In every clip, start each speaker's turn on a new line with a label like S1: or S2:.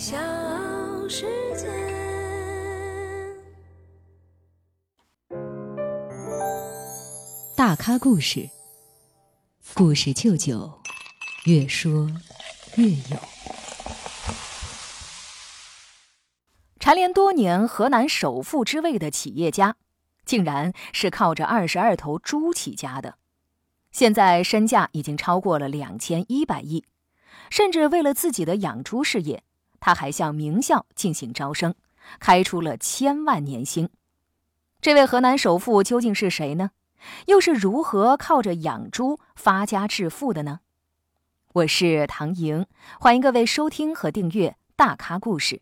S1: 小世界。
S2: 大咖故事，故事舅舅，越说越有。
S3: 蝉联多年河南首富之位的企业家，竟然是靠着二十二头猪起家的。现在身价已经超过了两千一百亿，甚至为了自己的养猪事业，他还向名校进行招生，开出了千万年薪。这位河南首富究竟是谁呢？又是如何靠着养猪发家致富的呢？我是唐莹，欢迎各位收听和订阅《大咖故事》。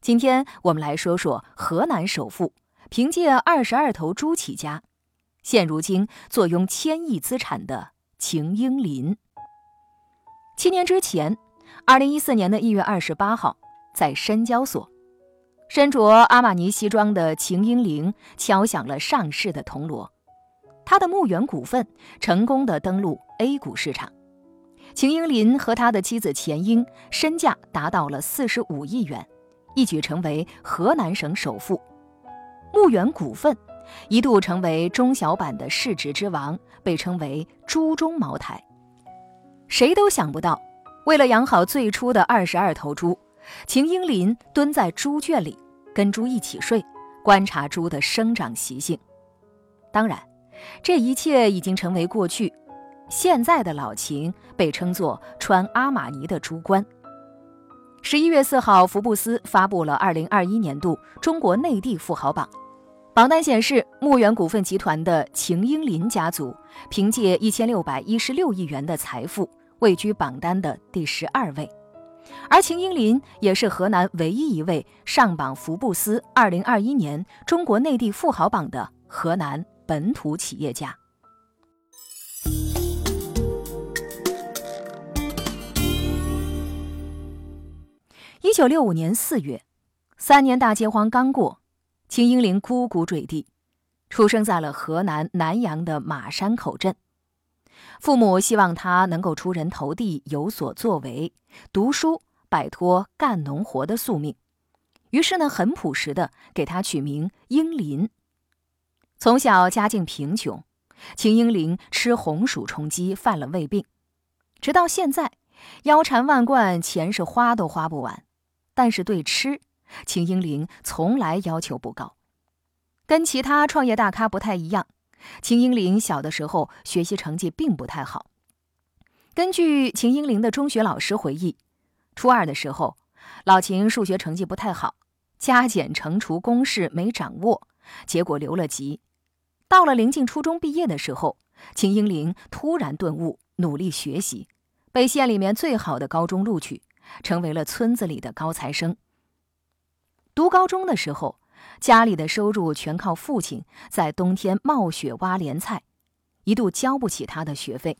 S3: 今天我们来说说河南首富凭借二十二头猪起家，现如今坐拥千亿资产的秦英林。七年之前，二零一四年的一月二十八号，在深交所，身着阿玛尼西装的秦英林敲响了上市的铜锣。他的牧原股份成功的登陆 A 股市场，秦英林和他的妻子钱英身价达到了四十五亿元，一举成为河南省首富。牧原股份一度成为中小板的市值之王，被称为“猪中茅台”。谁都想不到，为了养好最初的二十二头猪，秦英林蹲在猪圈里跟猪一起睡，观察猪的生长习性。当然。这一切已经成为过去，现在的老秦被称作穿阿玛尼的猪冠。十一月四号，福布斯发布了二零二一年度中国内地富豪榜，榜单显示，牧原股份集团的秦英林家族凭借一千六百一十六亿元的财富，位居榜单的第十二位。而秦英林也是河南唯一一位上榜福布斯二零二一年中国内地富豪榜的河南。本土企业家。一九六五年四月，三年大饥荒刚过，秦英林呱呱坠地，出生在了河南南阳的马山口镇。父母希望他能够出人头地，有所作为，读书，摆脱干农活的宿命。于是呢，很朴实的给他取名英林。从小家境贫穷，秦英林吃红薯充饥，犯了胃病，直到现在，腰缠万贯，钱是花都花不完。但是对吃，秦英林从来要求不高。跟其他创业大咖不太一样，秦英林小的时候学习成绩并不太好。根据秦英林的中学老师回忆，初二的时候，老秦数学成绩不太好，加减乘除公式没掌握，结果留了级。到了临近初中毕业的时候，秦英林突然顿悟，努力学习，被县里面最好的高中录取，成为了村子里的高材生。读高中的时候，家里的收入全靠父亲在冬天冒雪挖莲菜，一度交不起他的学费。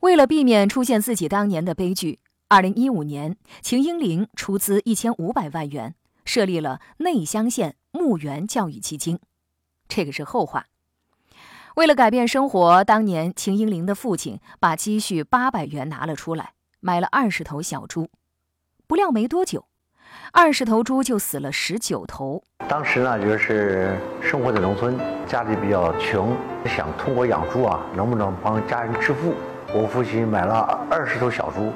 S3: 为了避免出现自己当年的悲剧，二零一五年，秦英林出资一千五百万元，设立了内乡县牧原教育基金。这个是后话。为了改变生活，当年秦英林的父亲把积蓄八百元拿了出来，买了二十头小猪。不料没多久，二十头猪就死了十九头。
S4: 当时呢，就是生活在农村，家里比较穷，想通过养猪啊，能不能帮家人致富？我父亲买了二十头小猪，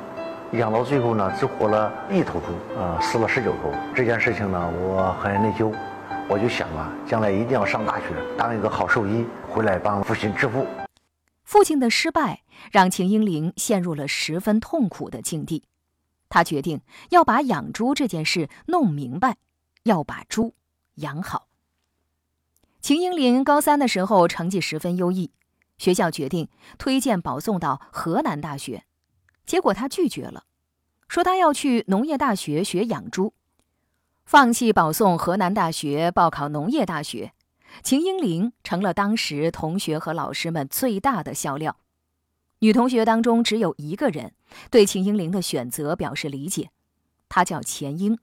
S4: 养到最后呢，只活了一头猪，呃，死了十九头。这件事情呢，我很内疚。我就想啊，将来一定要上大学，当一个好兽医，回来帮父亲致富。
S3: 父亲的失败让秦英林陷入了十分痛苦的境地，他决定要把养猪这件事弄明白，要把猪养好。秦英林高三的时候成绩十分优异，学校决定推荐保送到河南大学，结果他拒绝了，说他要去农业大学学养猪。放弃保送河南大学，报考农业大学，秦英林成了当时同学和老师们最大的笑料。女同学当中只有一个人对秦英林的选择表示理解，她叫钱英，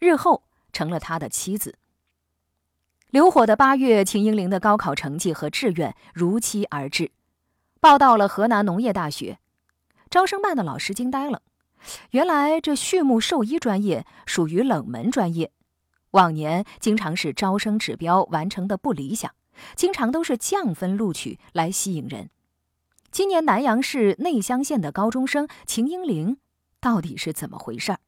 S3: 日后成了他的妻子。流火的八月，秦英林的高考成绩和志愿如期而至，报到了河南农业大学。招生办的老师惊呆了，原来这畜牧兽医专业属于冷门专业，往年经常是招生指标完成的不理想，经常都是降分录取来吸引人。今年南阳市内乡县的高中生秦英玲，到底是怎么回事儿？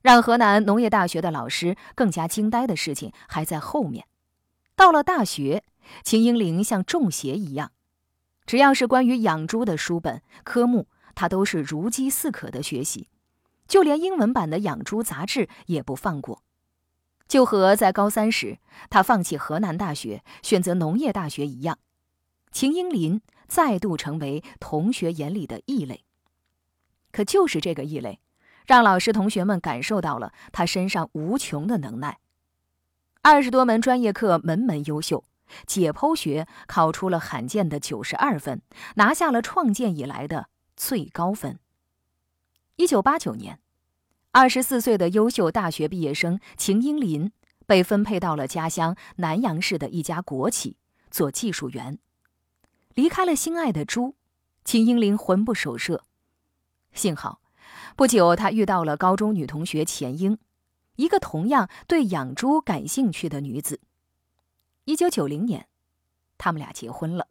S3: 让河南农业大学的老师更加惊呆的事情还在后面。到了大学，秦英玲像中邪一样，只要是关于养猪的书本科目，她都是如饥似渴的学习，就连英文版的养猪杂志也不放过。就和在高三时他放弃河南大学选择农业大学一样，秦英林再度成为同学眼里的异类。可就是这个异类。让老师同学们感受到了他身上无穷的能耐。二十多门专业课门门优秀，解剖学考出了罕见的九十二分，拿下了创建以来的最高分。一九八九年，二十四岁的优秀大学毕业生秦英林被分配到了家乡南阳市的一家国企做技术员。离开了心爱的猪，秦英林魂不守舍。幸好。不久，他遇到了高中女同学钱英，一个同样对养猪感兴趣的女子。一九九零年，他们俩结婚了。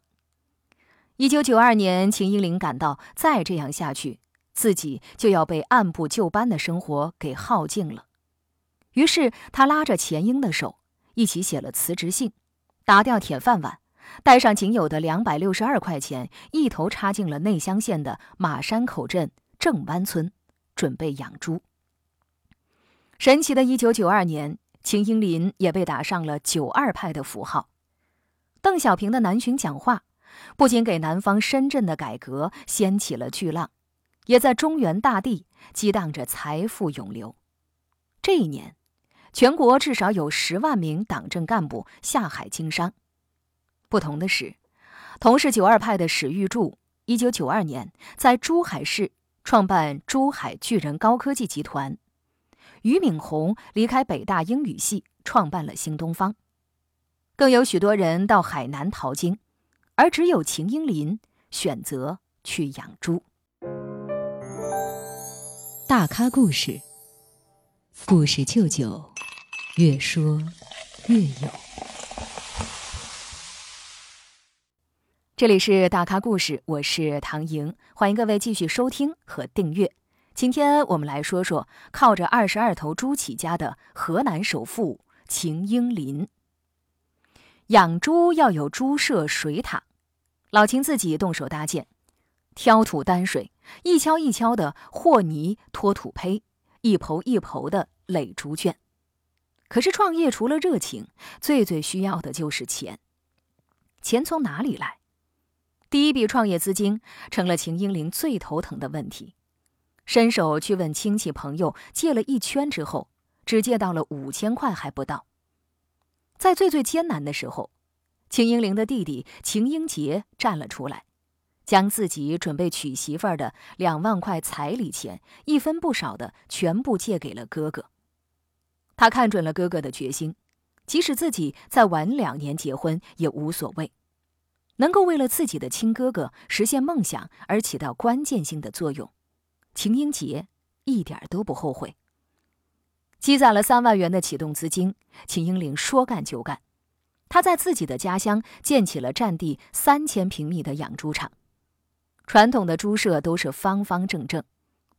S3: 一九九二年，秦英林感到再这样下去，自己就要被按部就班的生活给耗尽了。于是，他拉着钱英的手，一起写了辞职信，打掉铁饭碗，带上仅有的两百六十二块钱，一头插进了内乡县的马山口镇正湾村。准备养猪。神奇的一九九二年，秦英林也被打上了“九二派”的符号。邓小平的南巡讲话，不仅给南方深圳的改革掀起了巨浪，也在中原大地激荡着财富涌流。这一年，全国至少有十万名党政干部下海经商。不同的是，同是“九二派”的史玉柱，一九九二年在珠海市。创办珠海巨人高科技集团，俞敏洪离开北大英语系，创办了新东方。更有许多人到海南淘金，而只有秦英林选择去养猪。
S2: 大咖故事，故事舅舅，越说越有。
S3: 这里是大咖故事，我是唐莹，欢迎各位继续收听和订阅。今天我们来说说靠着二十二头猪起家的河南首富秦英林。养猪要有猪舍水塔，老秦自己动手搭建，挑土担水，一锹一锹的和泥拖土坯，一抔一抔的垒猪圈。可是创业除了热情，最最需要的就是钱。钱从哪里来？第一笔创业资金成了秦英林最头疼的问题，伸手去问亲戚朋友借了一圈之后，只借到了五千块还不到。在最最艰难的时候，秦英林的弟弟秦英杰站了出来，将自己准备娶媳妇儿的两万块彩礼钱一分不少的全部借给了哥哥。他看准了哥哥的决心，即使自己再晚两年结婚也无所谓。能够为了自己的亲哥哥实现梦想而起到关键性的作用，秦英杰一点都不后悔。积攒了三万元的启动资金，秦英玲说干就干。他在自己的家乡建起了占地三千平米的养猪场。传统的猪舍都是方方正正，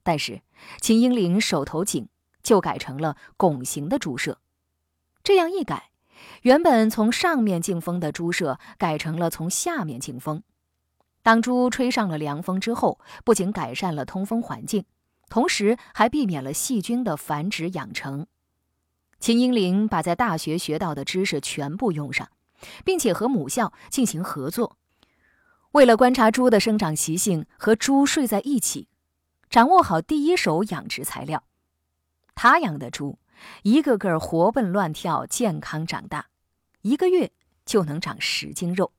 S3: 但是秦英玲手头紧，就改成了拱形的猪舍。这样一改。原本从上面进风的猪舍改成了从下面进风。当猪吹上了凉风之后，不仅改善了通风环境，同时还避免了细菌的繁殖养成。秦英林把在大学学到的知识全部用上，并且和母校进行合作。为了观察猪的生长习性和猪睡在一起，掌握好第一手养殖材料，他养的猪。一个个活蹦乱跳，健康长大，一个月就能长十斤肉。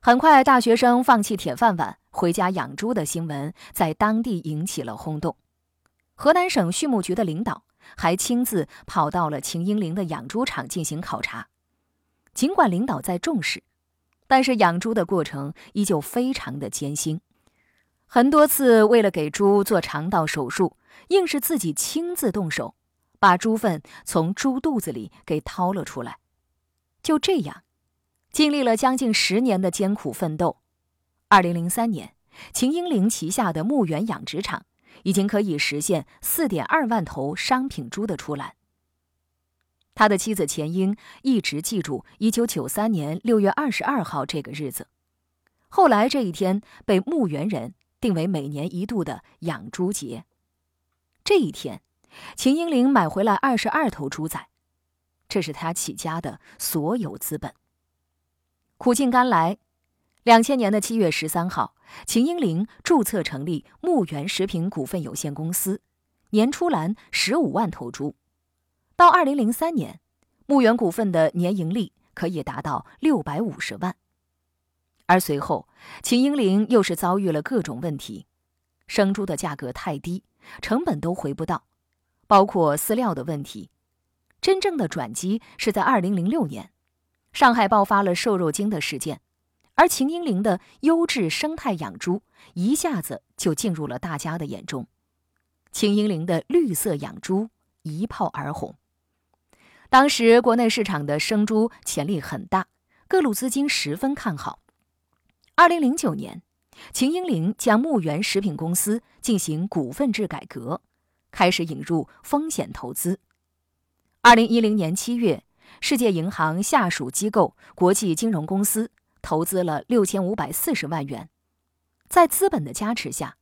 S3: 很快，大学生放弃铁饭碗回家养猪的新闻在当地引起了轰动。河南省畜牧局的领导还亲自跑到了秦英林的养猪场进行考察。尽管领导在重视，但是养猪的过程依旧非常的艰辛。很多次为了给猪做肠道手术，硬是自己亲自动手，把猪粪从猪肚子里给掏了出来。就这样，经历了将近十年的艰苦奋斗，二零零三年，秦英林旗下的牧原养殖场已经可以实现四点二万头商品猪的出栏。他的妻子钱英一直记住一九九三年六月二十二号这个日子，后来这一天被牧原人定为每年一度的养猪节。这一天，秦英林买回来二十二头猪仔。这是他起家的所有资本。苦尽甘来，两千年的七月十三号，秦英林注册成立牧原食品股份有限公司，年出栏十五万头猪。到二零零三年，牧原股份的年盈利可以达到六百五十万。而随后，秦英林又是遭遇了各种问题，生猪的价格太低，成本都回不到，包括饲料的问题。真正的转机是在二零零六年，上海爆发了瘦肉精的事件，而秦英林的优质生态养猪一下子就进入了大家的眼中，秦英林的绿色养猪一炮而红。当时国内市场的生猪潜力很大，各路资金十分看好。二零零九年，秦英林将牧原食品公司进行股份制改革，开始引入风险投资。二零一零年七月，世界银行下属机构国际金融公司投资了六千五百四十万元，在资本的加持下，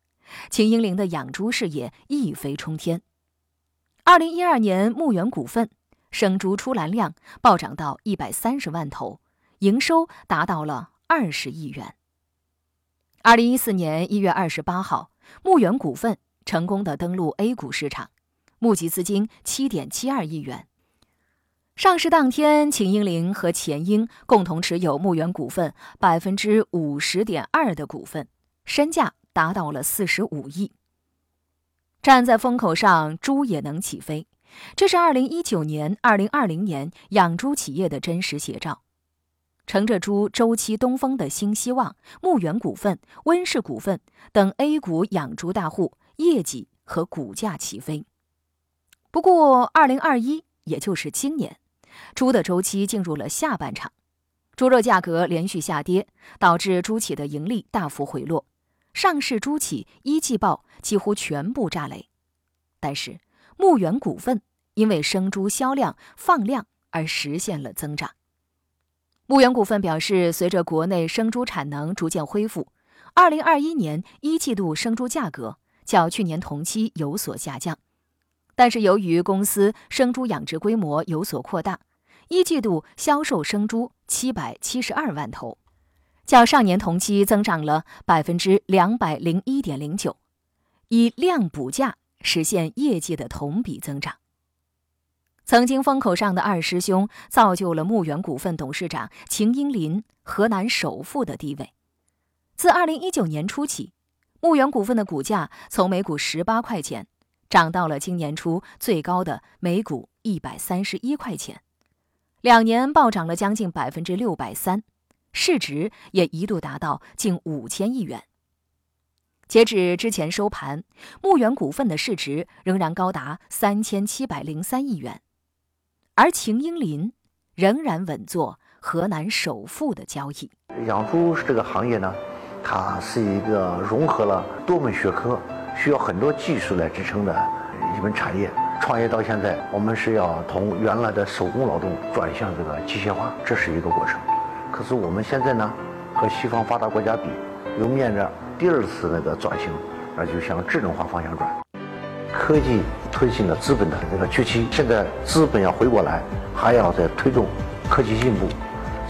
S3: 秦英林的养猪事业一飞冲天。二零一二年，牧原股份生猪出栏量暴涨到一百三十万头，营收达到了二十亿元。二零一四年一月二十八号，牧原股份成功的登陆 A 股市场，募集资金七点七二亿元。上市当天，秦英林和钱英共同持有牧原股份百分之五十点二的股份，身价达到了四十五亿。站在风口上，猪也能起飞，这是二零一九年、二零二零年养猪企业的真实写照。乘着猪周期东风的新希望，牧原股份、温氏股份等 A 股养猪大户业绩和股价起飞。不过，二零二一，也就是今年。猪的周期进入了下半场，猪肉价格连续下跌，导致猪企的盈利大幅回落，上市猪企一季报几乎全部炸雷。但是牧原股份因为生猪销量放量而实现了增长。牧原股份表示，随着国内生猪产能逐渐恢复，二零二一年一季度生猪价格较去年同期有所下降。但是由于公司生猪养殖规模有所扩大，一季度销售生猪七百七十二万头，较上年同期增长了百分之两百零一点零九，以量补价实现业绩的同比增长。曾经风口上的二师兄，造就了牧原股份董事长秦英林河南首富的地位。自二零一九年初起，牧原股份的股价从每股十八块钱。涨到了今年初最高的每股一百三十一块钱，两年暴涨了将近百分之六百三，市值也一度达到近五千亿元。截止之前收盘，牧原股份的市值仍然高达三千七百零三亿元，而秦英林仍然稳坐河南首富的交易。
S4: 养猪这个行业呢，它是一个融合了多门学科。需要很多技术来支撑的一门产业。创业到现在，我们是要从原来的手工劳动转向这个机械化，这是一个过程。可是我们现在呢，和西方发达国家比，又面临着第二次那个转型，那就向智能化方向转。科技推进了资本的这个崛起，现在资本要回过来，还要再推动科技进步，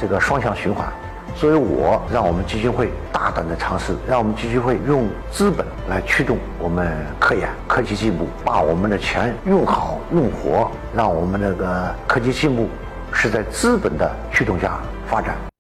S4: 这个双向循环。所以，我让我们基金会大胆的尝试，让我们基金会用资本来驱动我们科研、科技进步，把我们的钱用好用活，让我们那个科技进步是在资本的驱动下发展。